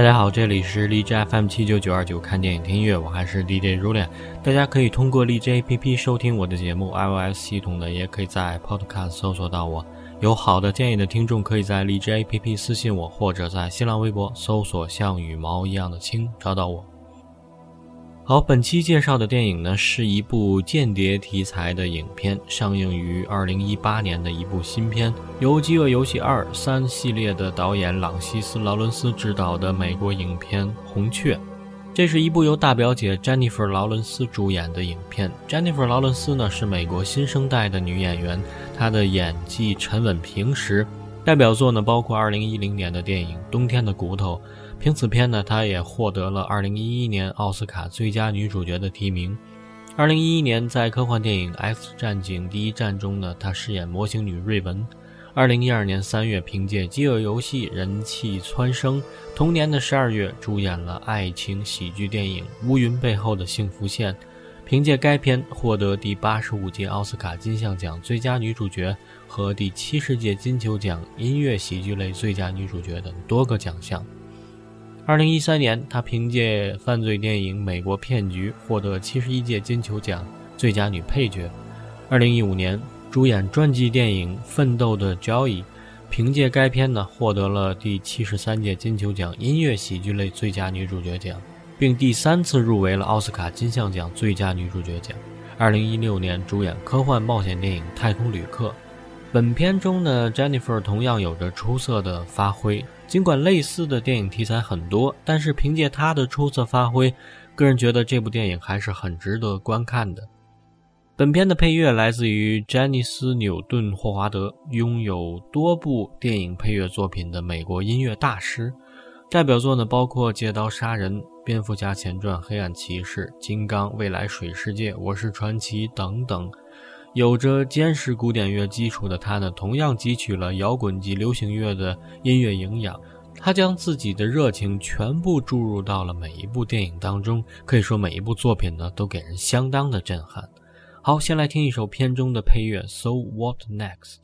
大家好，这里是荔枝 FM 七九九二九，看电影听音乐，我还是 DJ r u l i a 大家可以通过荔枝 APP 收听我的节目，iOS 系统的也可以在 Podcast 搜索到我。有好的建议的听众，可以在荔枝 APP 私信我，或者在新浪微博搜索“像羽毛一样的青”找到我。好，本期介绍的电影呢，是一部间谍题材的影片，上映于二零一八年的一部新片，由《饥饿游戏二三》系列的导演朗西斯·劳伦斯执导的美国影片《红雀》。这是一部由大表姐詹妮弗·劳伦斯主演的影片。詹妮弗·劳伦斯呢，是美国新生代的女演员，她的演技沉稳平实，代表作呢包括二零一零年的电影《冬天的骨头》。凭此片呢，她也获得了2011年奥斯卡最佳女主角的提名。2011年，在科幻电影《X 战警：第一战》中呢，她饰演模型女瑞文。2012年3月，凭借《饥饿游戏》人气蹿升。同年的12月，主演了爱情喜剧电影《乌云背后的幸福线》，凭借该片获得第八十五届奥斯卡金像奖最佳女主角和第七十届金球奖音乐喜剧类最佳女主角等多个奖项。二零一三年，她凭借犯罪电影《美国骗局》获得七十一届金球奖最佳女配角。二零一五年，主演传记电影《奋斗的交易》，凭借该片呢获得了第七十三届金球奖音乐喜剧类最佳女主角奖，并第三次入围了奥斯卡金像奖最佳女主角奖。二零一六年，主演科幻冒险电影《太空旅客》。本片中的 Jennifer 同样有着出色的发挥。尽管类似的电影题材很多，但是凭借他的出色发挥，个人觉得这部电影还是很值得观看的。本片的配乐来自于詹尼斯·纽顿·霍华德，拥有多部电影配乐作品的美国音乐大师。代表作呢包括《借刀杀人》《蝙蝠侠前传：黑暗骑士》《金刚》《未来水世界》《我是传奇》等等。有着坚实古典乐基础的他呢，同样汲取了摇滚及流行乐的音乐营养。他将自己的热情全部注入到了每一部电影当中，可以说每一部作品呢都给人相当的震撼。好，先来听一首片中的配乐，So What Next？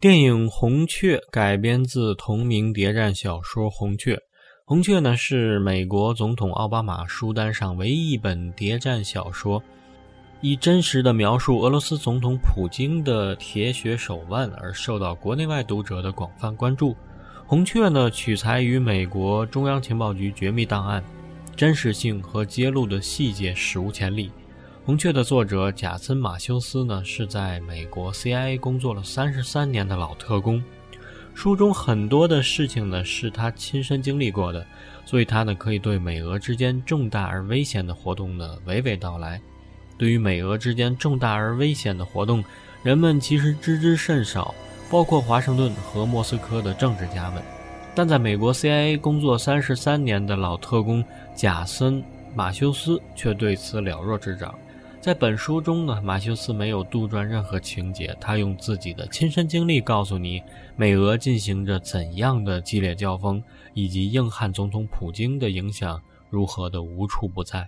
电影《红雀》改编自同名谍战小说《红雀》。《红雀》呢是美国总统奥巴马书单上唯一一本谍战小说，以真实的描述俄罗斯总统普京的铁血手腕而受到国内外读者的广泛关注。《红雀》呢取材于美国中央情报局绝密档案，真实性和揭露的细节史无前例。《红雀》的作者贾森·马修斯呢，是在美国 CIA 工作了三十三年的老特工。书中很多的事情呢，是他亲身经历过的，所以他呢，可以对美俄之间重大而危险的活动呢，娓娓道来。对于美俄之间重大而危险的活动，人们其实知之甚少，包括华盛顿和莫斯科的政治家们。但在美国 CIA 工作三十三年的老特工贾森·马修斯却对此了若指掌。在本书中呢，马修斯没有杜撰任何情节，他用自己的亲身经历告诉你，美俄进行着怎样的激烈交锋，以及硬汉总统普京的影响如何的无处不在。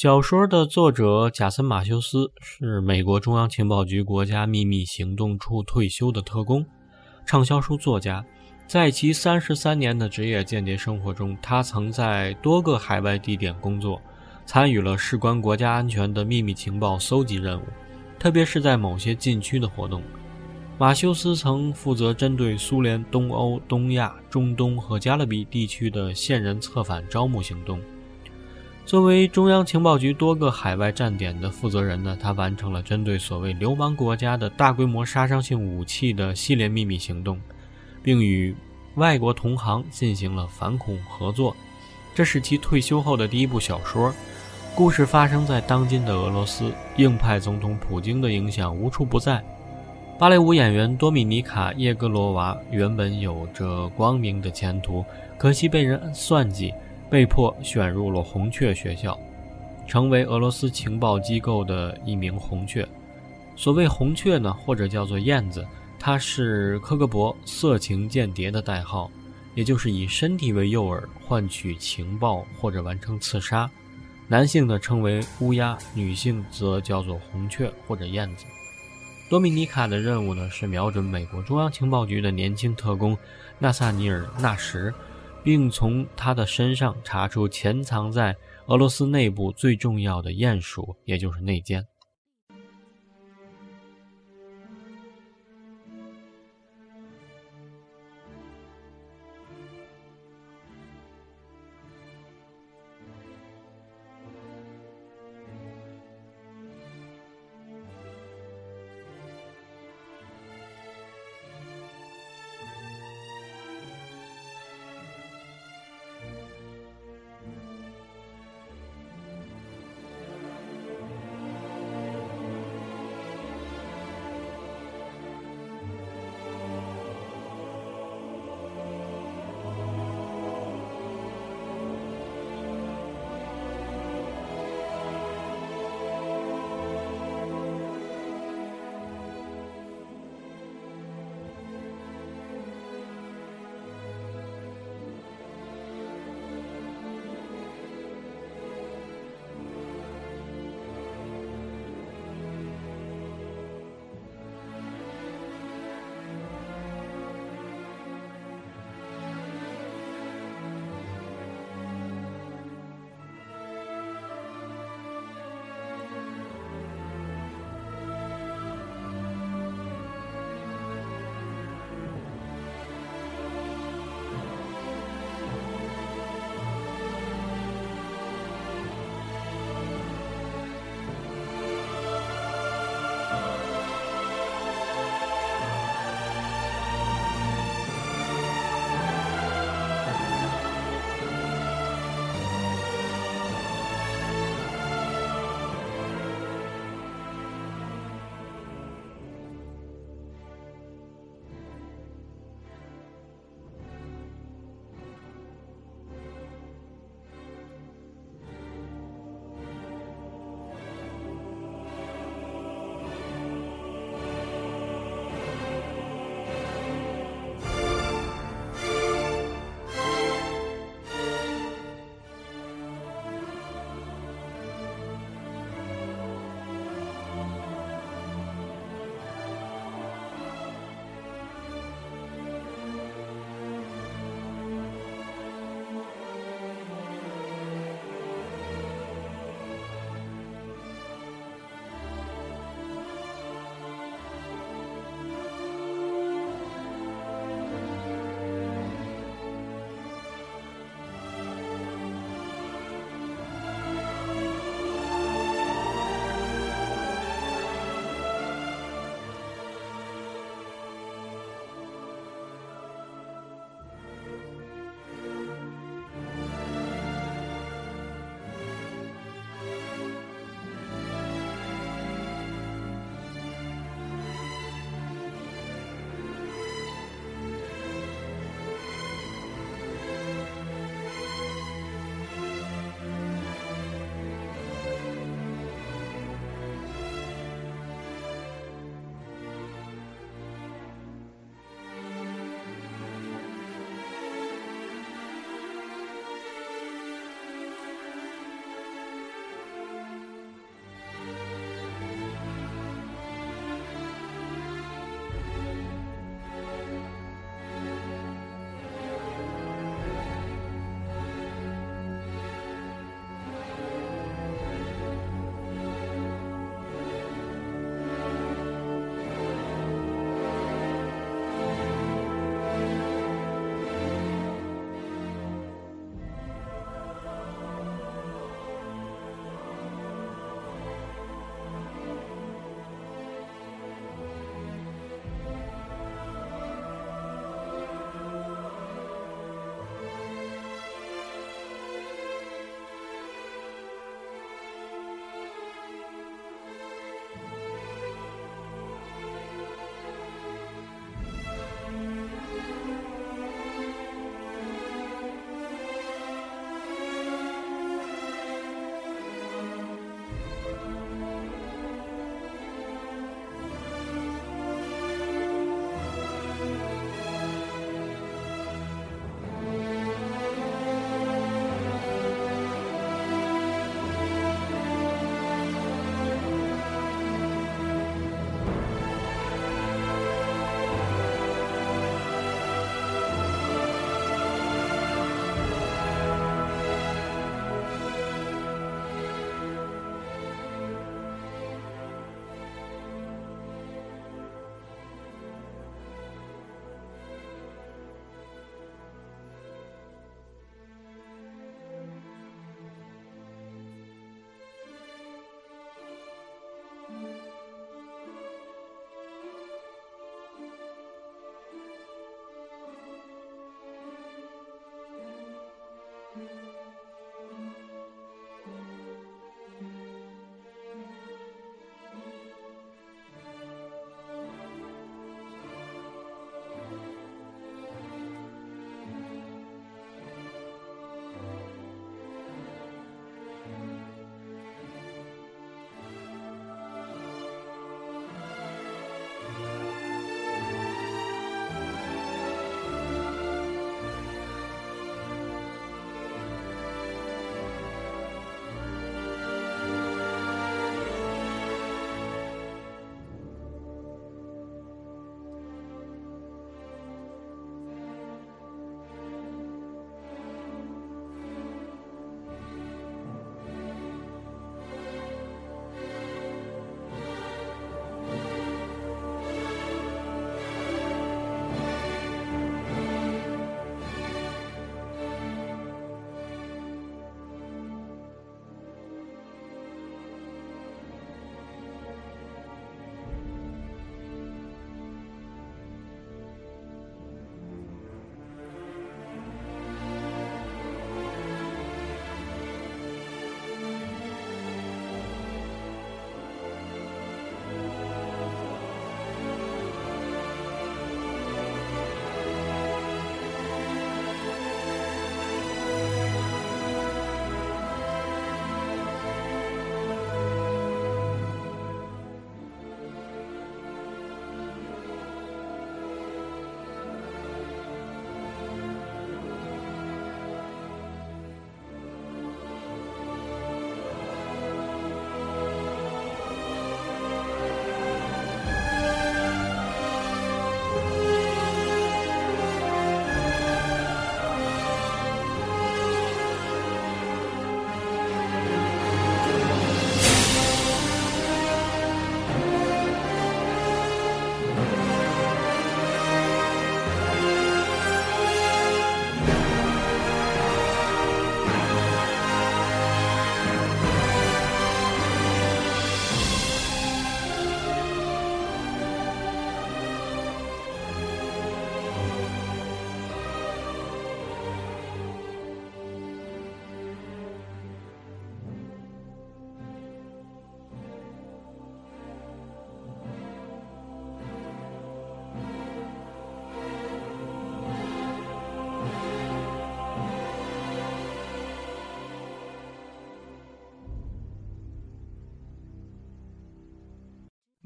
小说的作者贾森·马修斯是美国中央情报局国家秘密行动处退休的特工，畅销书作家。在其三十三年的职业间谍生活中，他曾在多个海外地点工作，参与了事关国家安全的秘密情报搜集任务，特别是在某些禁区的活动。马修斯曾负责针对苏联、东欧、东亚、中东和加勒比地区的线人策反招募行动。作为中央情报局多个海外站点的负责人呢，他完成了针对所谓流氓国家的大规模杀伤性武器的系列秘密行动，并与外国同行进行了反恐合作。这是其退休后的第一部小说。故事发生在当今的俄罗斯，硬派总统普京的影响无处不在。芭蕾舞演员多米尼卡·叶格罗娃原本有着光明的前途，可惜被人算计。被迫选入了红雀学校，成为俄罗斯情报机构的一名红雀。所谓红雀呢，或者叫做燕子，它是科格勃色情间谍的代号，也就是以身体为诱饵换取情报或者完成刺杀。男性呢称为乌鸦，女性则叫做红雀或者燕子。多米尼卡的任务呢是瞄准美国中央情报局的年轻特工纳萨尼尔·纳什。并从他的身上查出潜藏在俄罗斯内部最重要的鼹鼠，也就是内奸。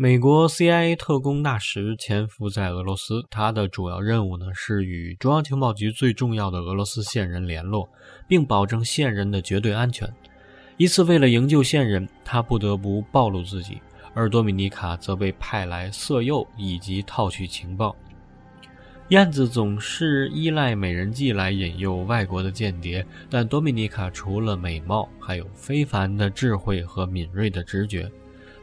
美国 CIA 特工纳什潜伏在俄罗斯，他的主要任务呢是与中央情报局最重要的俄罗斯线人联络，并保证线人的绝对安全。一次，为了营救线人，他不得不暴露自己，而多米尼卡则被派来色诱以及套取情报。燕子总是依赖美人计来引诱外国的间谍，但多米尼卡除了美貌，还有非凡的智慧和敏锐的直觉。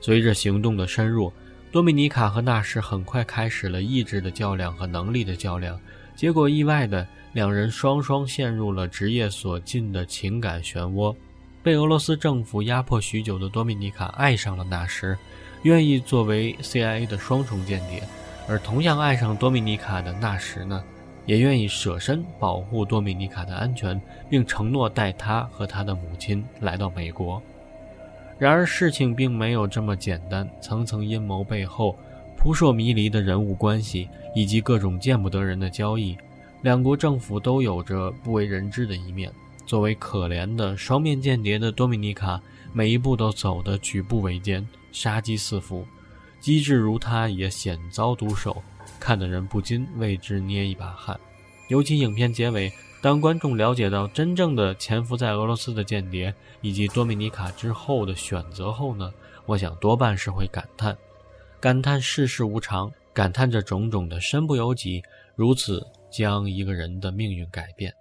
随着行动的深入，多米尼卡和纳什很快开始了意志的较量和能力的较量。结果意外的，两人双双陷入了职业所禁的情感漩涡。被俄罗斯政府压迫许久的多米尼卡爱上了纳什，愿意作为 CIA 的双重间谍；而同样爱上多米尼卡的纳什呢，也愿意舍身保护多米尼卡的安全，并承诺带他和他的母亲来到美国。然而，事情并没有这么简单。层层阴谋背后，扑朔迷离的人物关系，以及各种见不得人的交易，两国政府都有着不为人知的一面。作为可怜的双面间谍的多米尼卡，每一步都走得举步维艰，杀机四伏。机智如他，也险遭毒手，看得人不禁为之捏一把汗。尤其影片结尾。当观众了解到真正的潜伏在俄罗斯的间谍以及多米尼卡之后的选择后呢？我想多半是会感叹，感叹世事无常，感叹这种种的身不由己，如此将一个人的命运改变。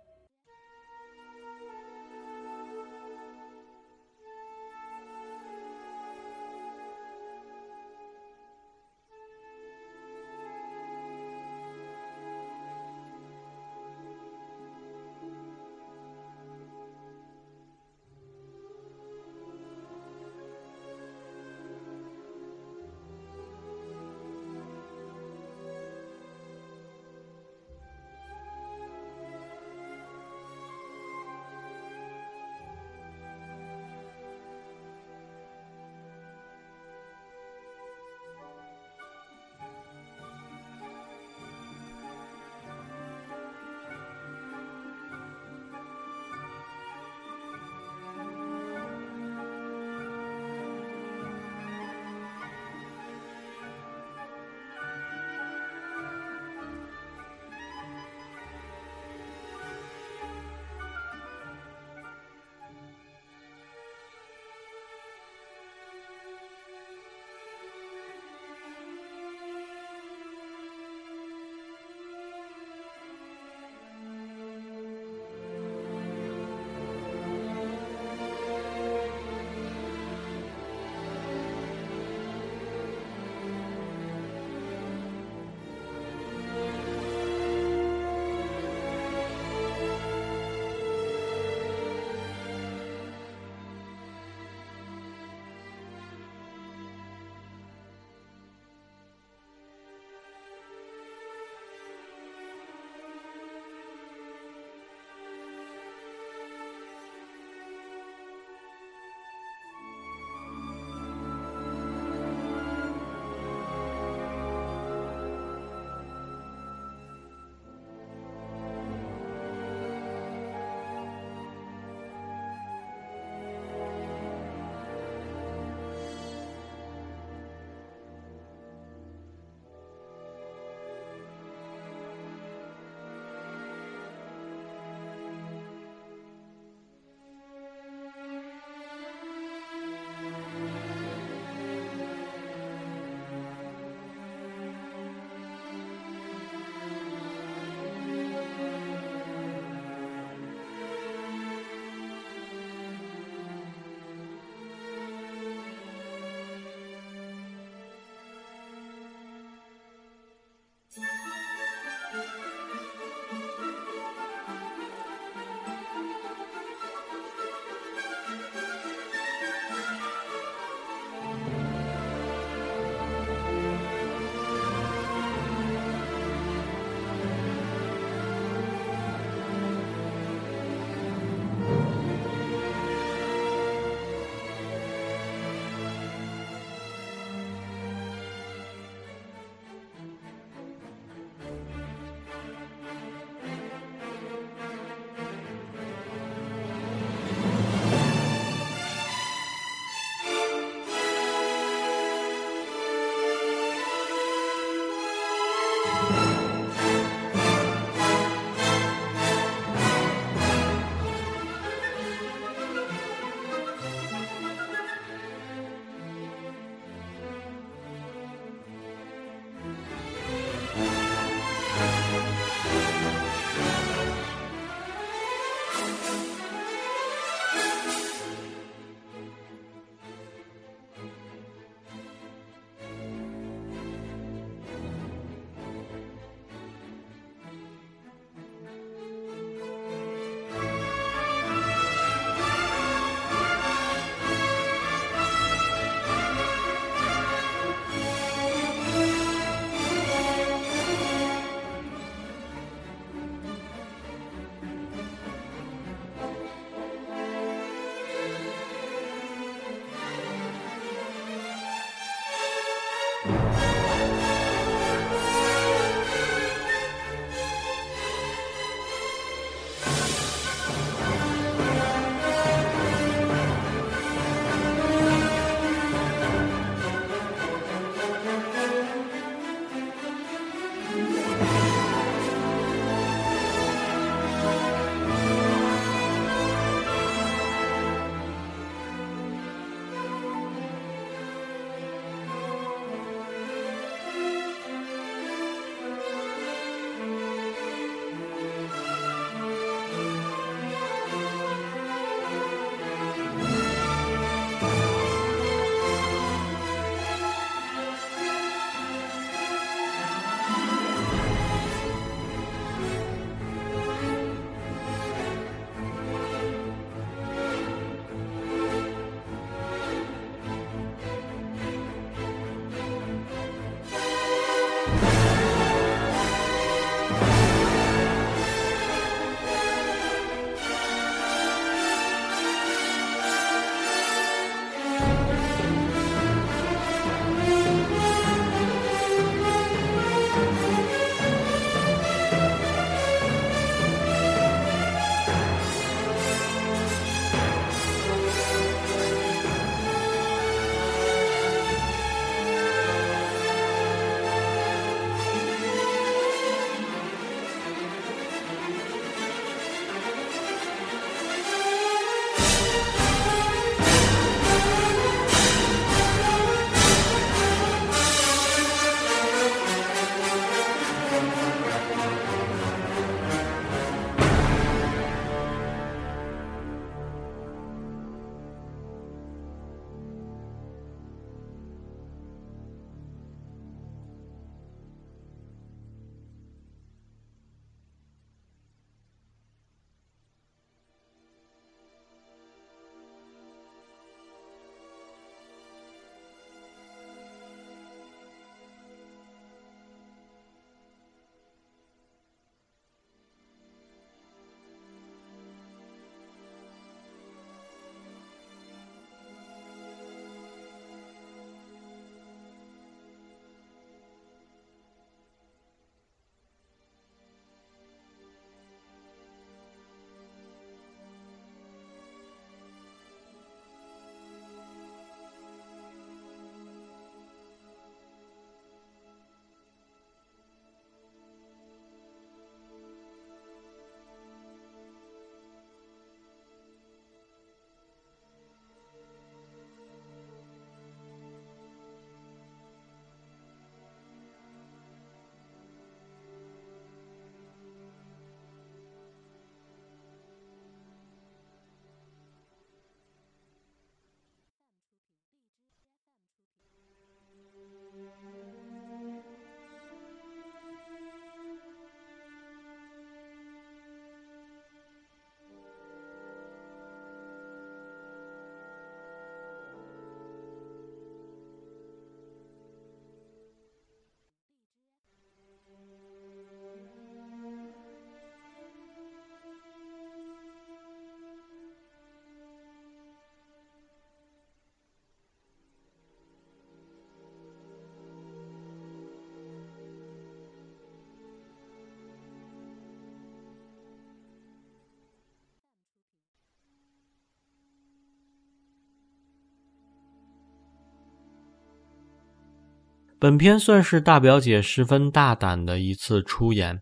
本片算是大表姐十分大胆的一次出演。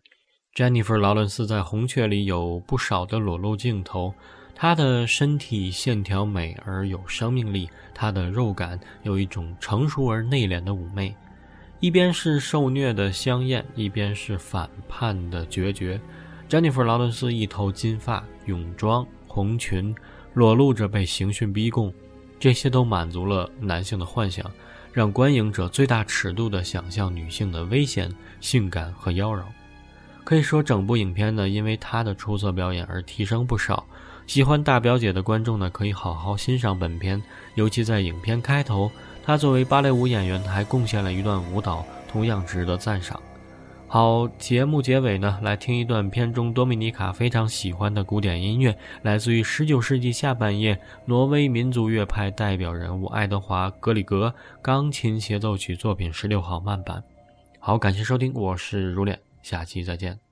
Jennifer 劳伦斯在《红雀》里有不少的裸露镜头，她的身体线条美而有生命力，她的肉感有一种成熟而内敛的妩媚，一边是受虐的香艳，一边是反叛的决绝。Jennifer 劳伦斯一头金发，泳装、红裙，裸露着被刑讯逼供，这些都满足了男性的幻想。让观影者最大尺度地想象女性的危险、性感和妖娆。可以说，整部影片呢，因为她的出色表演而提升不少。喜欢大表姐的观众呢，可以好好欣赏本片。尤其在影片开头，她作为芭蕾舞演员还贡献了一段舞蹈，同样值得赞赏。好，节目结尾呢，来听一段片中多米尼卡非常喜欢的古典音乐，来自于十九世纪下半叶挪威民族乐派代表人物爱德华·格里格钢琴协奏曲作品十六号慢板。好，感谢收听，我是如脸，下期再见。